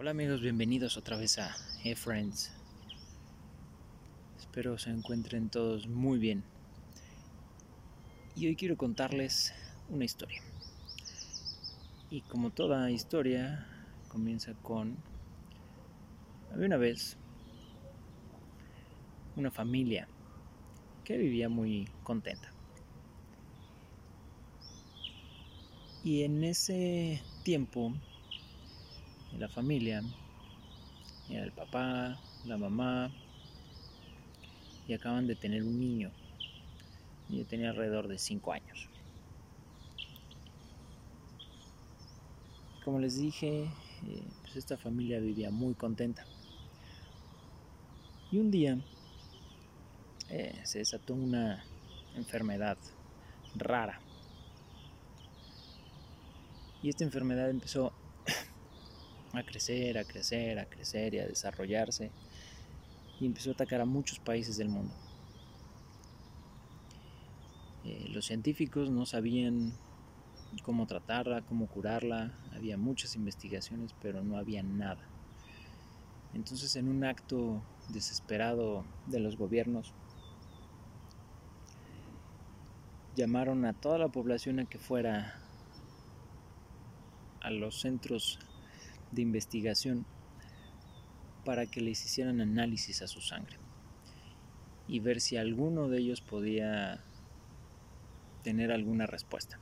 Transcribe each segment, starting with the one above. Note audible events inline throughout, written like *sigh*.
Hola amigos, bienvenidos otra vez a Hey Friends. Espero se encuentren todos muy bien. Y hoy quiero contarles una historia. Y como toda historia, comienza con... Había una vez una familia que vivía muy contenta. Y en ese tiempo la familia, era el papá, la mamá, y acaban de tener un niño. Yo tenía alrededor de 5 años. Como les dije, eh, pues esta familia vivía muy contenta. Y un día eh, se desató una enfermedad rara. Y esta enfermedad empezó a crecer, a crecer, a crecer y a desarrollarse y empezó a atacar a muchos países del mundo. Eh, los científicos no sabían cómo tratarla, cómo curarla, había muchas investigaciones pero no había nada. Entonces en un acto desesperado de los gobiernos llamaron a toda la población a que fuera a los centros de investigación para que les hicieran análisis a su sangre y ver si alguno de ellos podía tener alguna respuesta.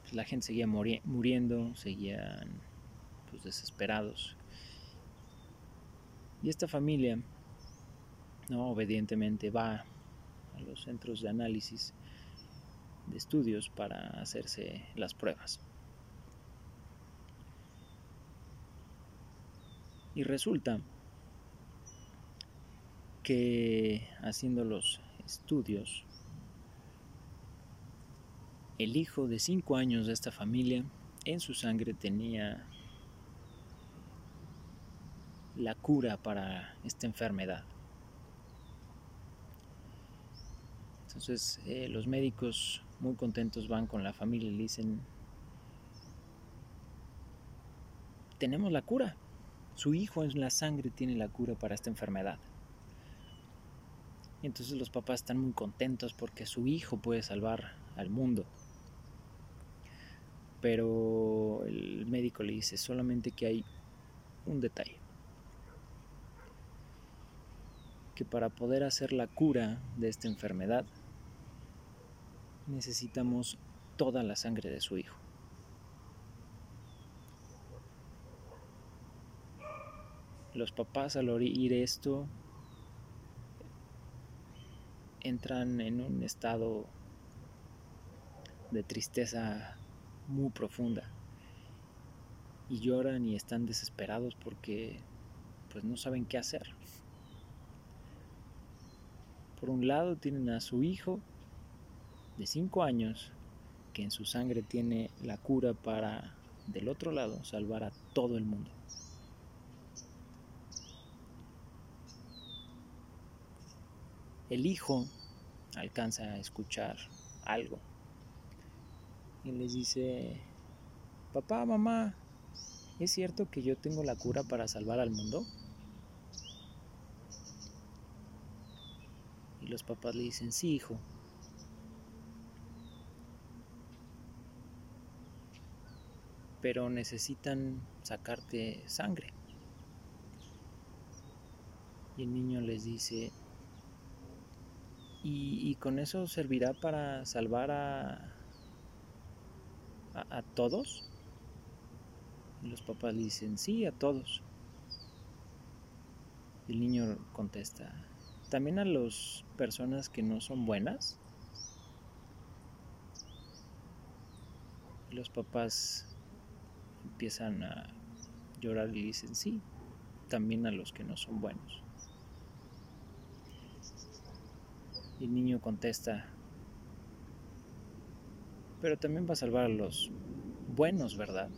Pues, la gente seguía muriendo, seguían pues, desesperados. Y esta familia, no, obedientemente va a los centros de análisis de estudios para hacerse las pruebas. Y resulta que haciendo los estudios, el hijo de 5 años de esta familia en su sangre tenía la cura para esta enfermedad. Entonces eh, los médicos muy contentos van con la familia y le dicen, tenemos la cura. Su hijo en la sangre tiene la cura para esta enfermedad. Y entonces los papás están muy contentos porque su hijo puede salvar al mundo. Pero el médico le dice solamente que hay un detalle. Que para poder hacer la cura de esta enfermedad necesitamos toda la sangre de su hijo. Los papás al oír esto entran en un estado de tristeza muy profunda y lloran y están desesperados porque pues no saben qué hacer. Por un lado tienen a su hijo de 5 años que en su sangre tiene la cura para del otro lado salvar a todo el mundo. El hijo alcanza a escuchar algo y les dice, papá, mamá, ¿es cierto que yo tengo la cura para salvar al mundo? Y los papás le dicen, sí, hijo. Pero necesitan sacarte sangre. Y el niño les dice, y, con eso servirá para salvar a, a, todos. Los papás dicen, sí, a todos. El niño contesta, también a las personas que no son buenas. Los papás empiezan a llorar y dicen, sí, también a los que no son buenos. Y el niño contesta, pero también va a salvar a los buenos, ¿verdad?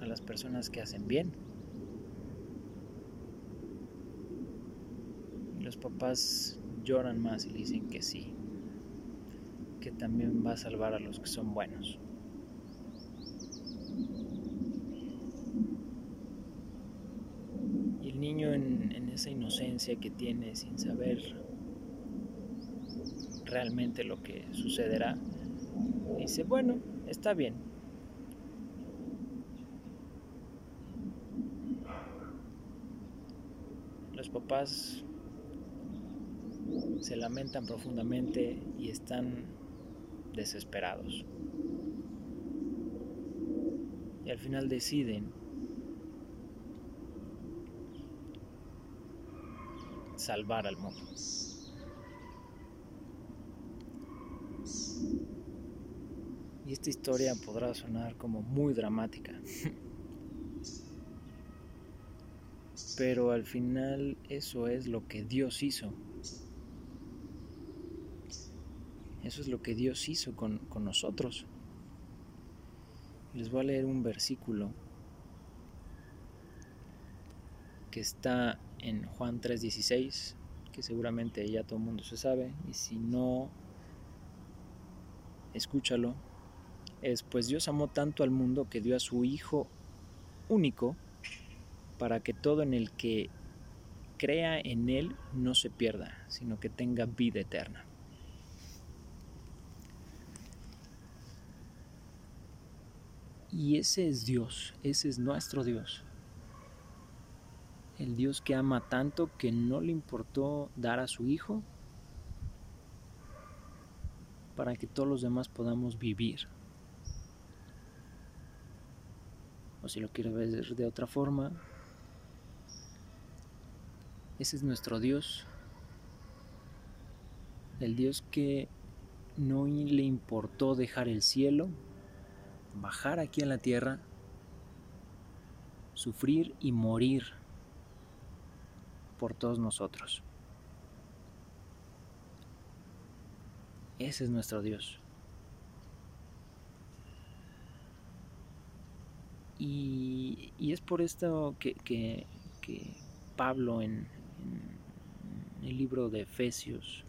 A las personas que hacen bien. Y los papás lloran más y le dicen que sí, que también va a salvar a los que son buenos. Y el niño en esa inocencia que tiene sin saber realmente lo que sucederá, dice, bueno, está bien. Los papás se lamentan profundamente y están desesperados. Y al final deciden salvar al mundo. Esta historia podrá sonar como muy dramática. Pero al final eso es lo que Dios hizo. Eso es lo que Dios hizo con, con nosotros. Les voy a leer un versículo que está en Juan 3:16, que seguramente ya todo el mundo se sabe, y si no, escúchalo. Es pues Dios amó tanto al mundo que dio a su Hijo único para que todo en el que crea en Él no se pierda, sino que tenga vida eterna. Y ese es Dios, ese es nuestro Dios. El Dios que ama tanto que no le importó dar a su Hijo para que todos los demás podamos vivir. O si lo quiero ver de otra forma, ese es nuestro Dios. El Dios que no le importó dejar el cielo bajar aquí en la tierra, sufrir y morir por todos nosotros. Ese es nuestro Dios. Y, es por esto que, Pablo en, el libro de Efesios,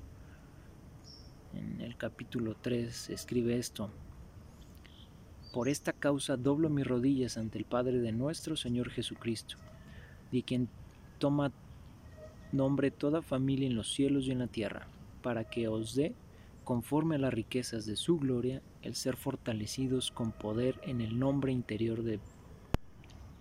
en el capítulo 3, escribe esto. Por esta causa doblo mis rodillas ante el Padre de nuestro Señor Jesucristo, de quien toma nombre toda familia en los cielos y en la tierra, para que os dé, conforme a las riquezas de su gloria, el ser fortalecidos con poder en el nombre interior de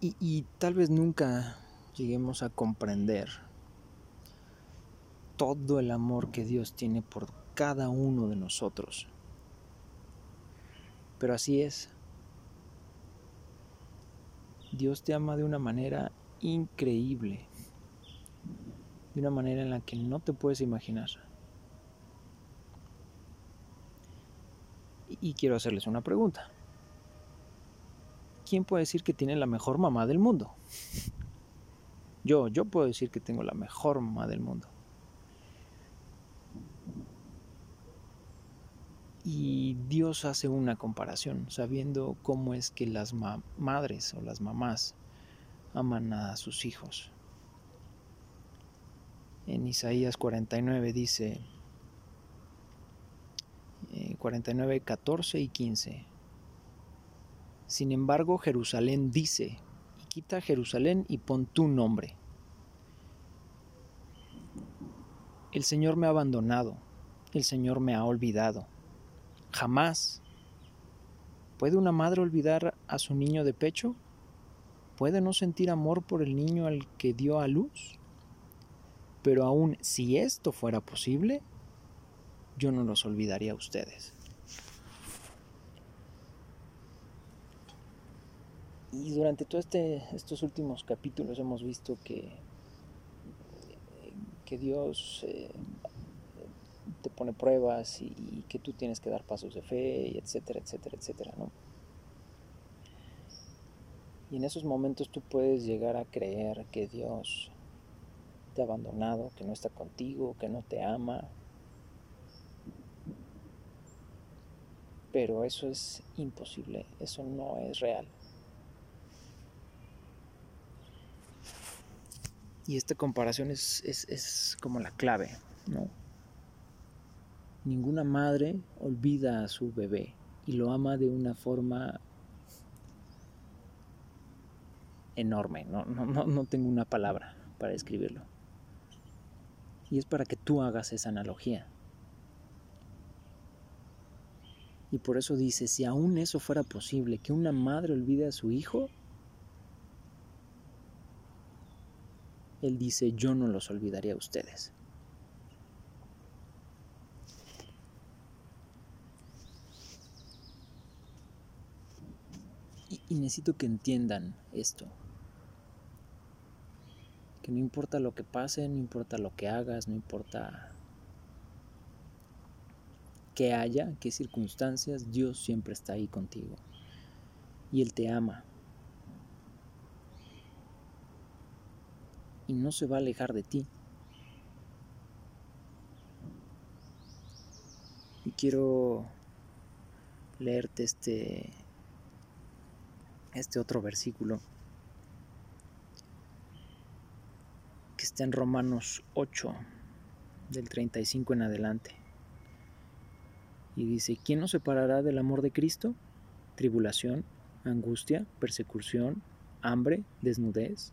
Y, tal vez nunca lleguemos a comprender todo el amor que Dios tiene por cada uno de nosotros. Pero así es. Dios te ama de una manera increíble, de una manera en la que no te puedes imaginar. Y quiero hacerles una pregunta. ¿Quién puede decir que tiene la mejor mamá del mundo? Yo, yo puedo decir que tengo la mejor mamá del mundo. Y Dios hace una comparación, sabiendo cómo es que las madres o las mamás aman a sus hijos. En Isaías 49 dice, 49, eh, 14 y 15. Sin embargo, Jerusalén dice, y quita Jerusalén y pon tu nombre. El Señor me ha abandonado, el Señor me ha olvidado Jamás. ¿Puede una madre olvidar a su niño de pecho? ¿Puede no sentir amor por el niño al que dio a luz? Pero aún si esto fuera posible, yo no los olvidaría a ustedes. Y durante todos este, estos últimos capítulos hemos visto que, que Dios eh, te pone pruebas y, que tú tienes que dar pasos de fe, etcétera, etcétera, etcétera, ¿no? Y en esos momentos tú puedes llegar a creer que Dios te ha abandonado, que no está contigo, que no te ama. Pero eso es imposible, eso no es real. Y esta comparación es, es, como la clave, ¿no? Ninguna madre olvida a su bebé y lo ama de una forma enorme. No, no, no, no tengo una palabra para describirlo. Y es para que tú hagas esa analogía. Y por eso dice, si aún eso fuera posible, que una madre olvide a su hijo, Él dice, yo no los olvidaré a ustedes. Y, necesito que entiendan esto. Que no importa lo que pase, no importa lo que hagas, no importa qué haya, qué circunstancias, Dios siempre está ahí contigo. Y Él te ama. Y no se va a alejar de ti. Y quiero leerte este este otro versículo que está en Romanos 8 del 35 en adelante. Y dice, ¿quién nos separará del amor de Cristo? Tribulación, angustia, persecución, hambre, desnudez,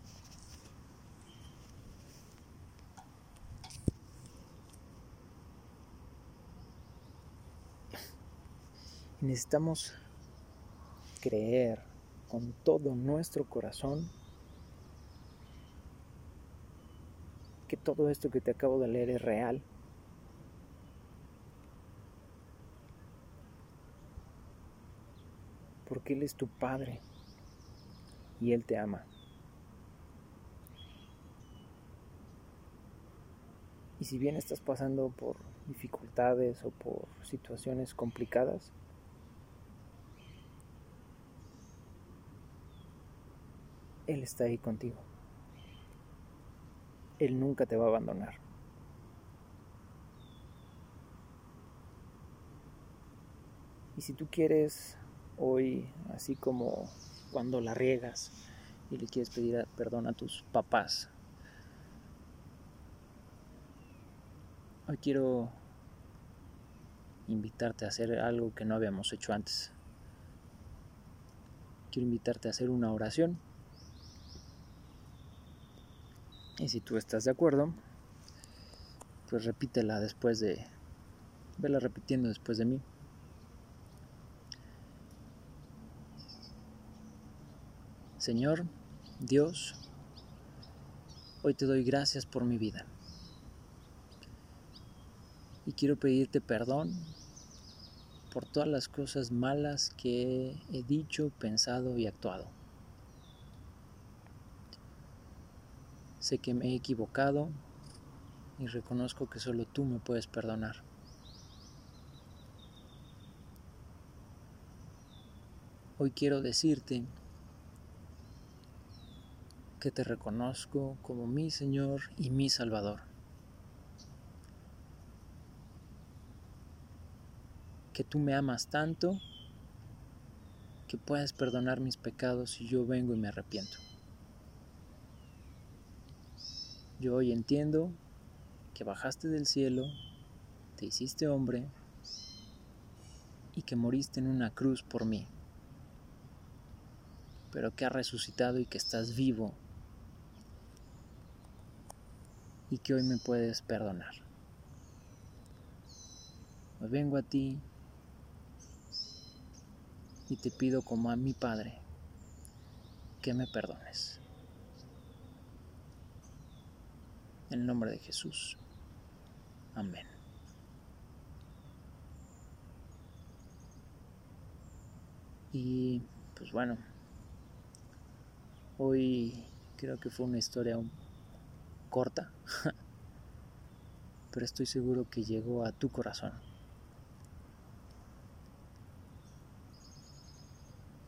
Necesitamos creer con todo nuestro corazón que todo esto que te acabo de leer es real. Porque Él es tu Padre y Él te ama. Y si bien estás pasando por dificultades o por situaciones complicadas, Él está ahí contigo. Él nunca te va a abandonar. Y si tú quieres hoy, así como cuando la riegas y le quieres pedir perdón a tus papás, hoy quiero invitarte a hacer algo que no habíamos hecho antes. Quiero invitarte a hacer una oración Y si tú estás de acuerdo, pues repítela después de... Vela repitiendo después de mí. Señor, Dios, hoy te doy gracias por mi vida. Y quiero pedirte perdón por todas las cosas malas que he dicho, pensado y actuado. Sé que me he equivocado y reconozco que solo tú me puedes perdonar. Hoy quiero decirte que te reconozco como mi Señor y mi Salvador. Que tú me amas tanto que puedes perdonar mis pecados si yo vengo y me arrepiento. Yo hoy entiendo que bajaste del cielo, te hiciste hombre y que moriste en una cruz por mí, pero que has resucitado y que estás vivo y que hoy me puedes perdonar. Hoy vengo a ti y te pido como a mi Padre que me perdones. En el nombre de Jesús. Amén. Y pues bueno, hoy creo que fue una historia corta, *laughs* pero estoy seguro que llegó a tu corazón.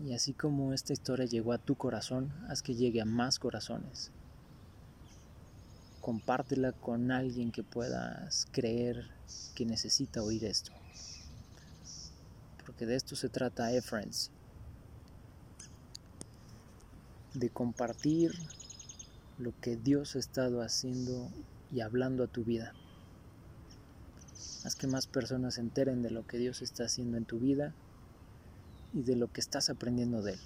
Y así como esta historia llegó a tu corazón, haz que llegue a más corazones. Compártela con alguien que puedas creer que necesita oír esto. Porque de esto se trata, eh, friends. De compartir lo que Dios ha estado haciendo y hablando a tu vida. Haz que más personas se enteren de lo que Dios está haciendo en tu vida y de lo que estás aprendiendo de Él.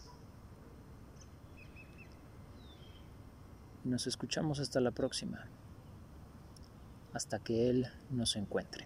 Nos escuchamos hasta la próxima, hasta que Él nos encuentre.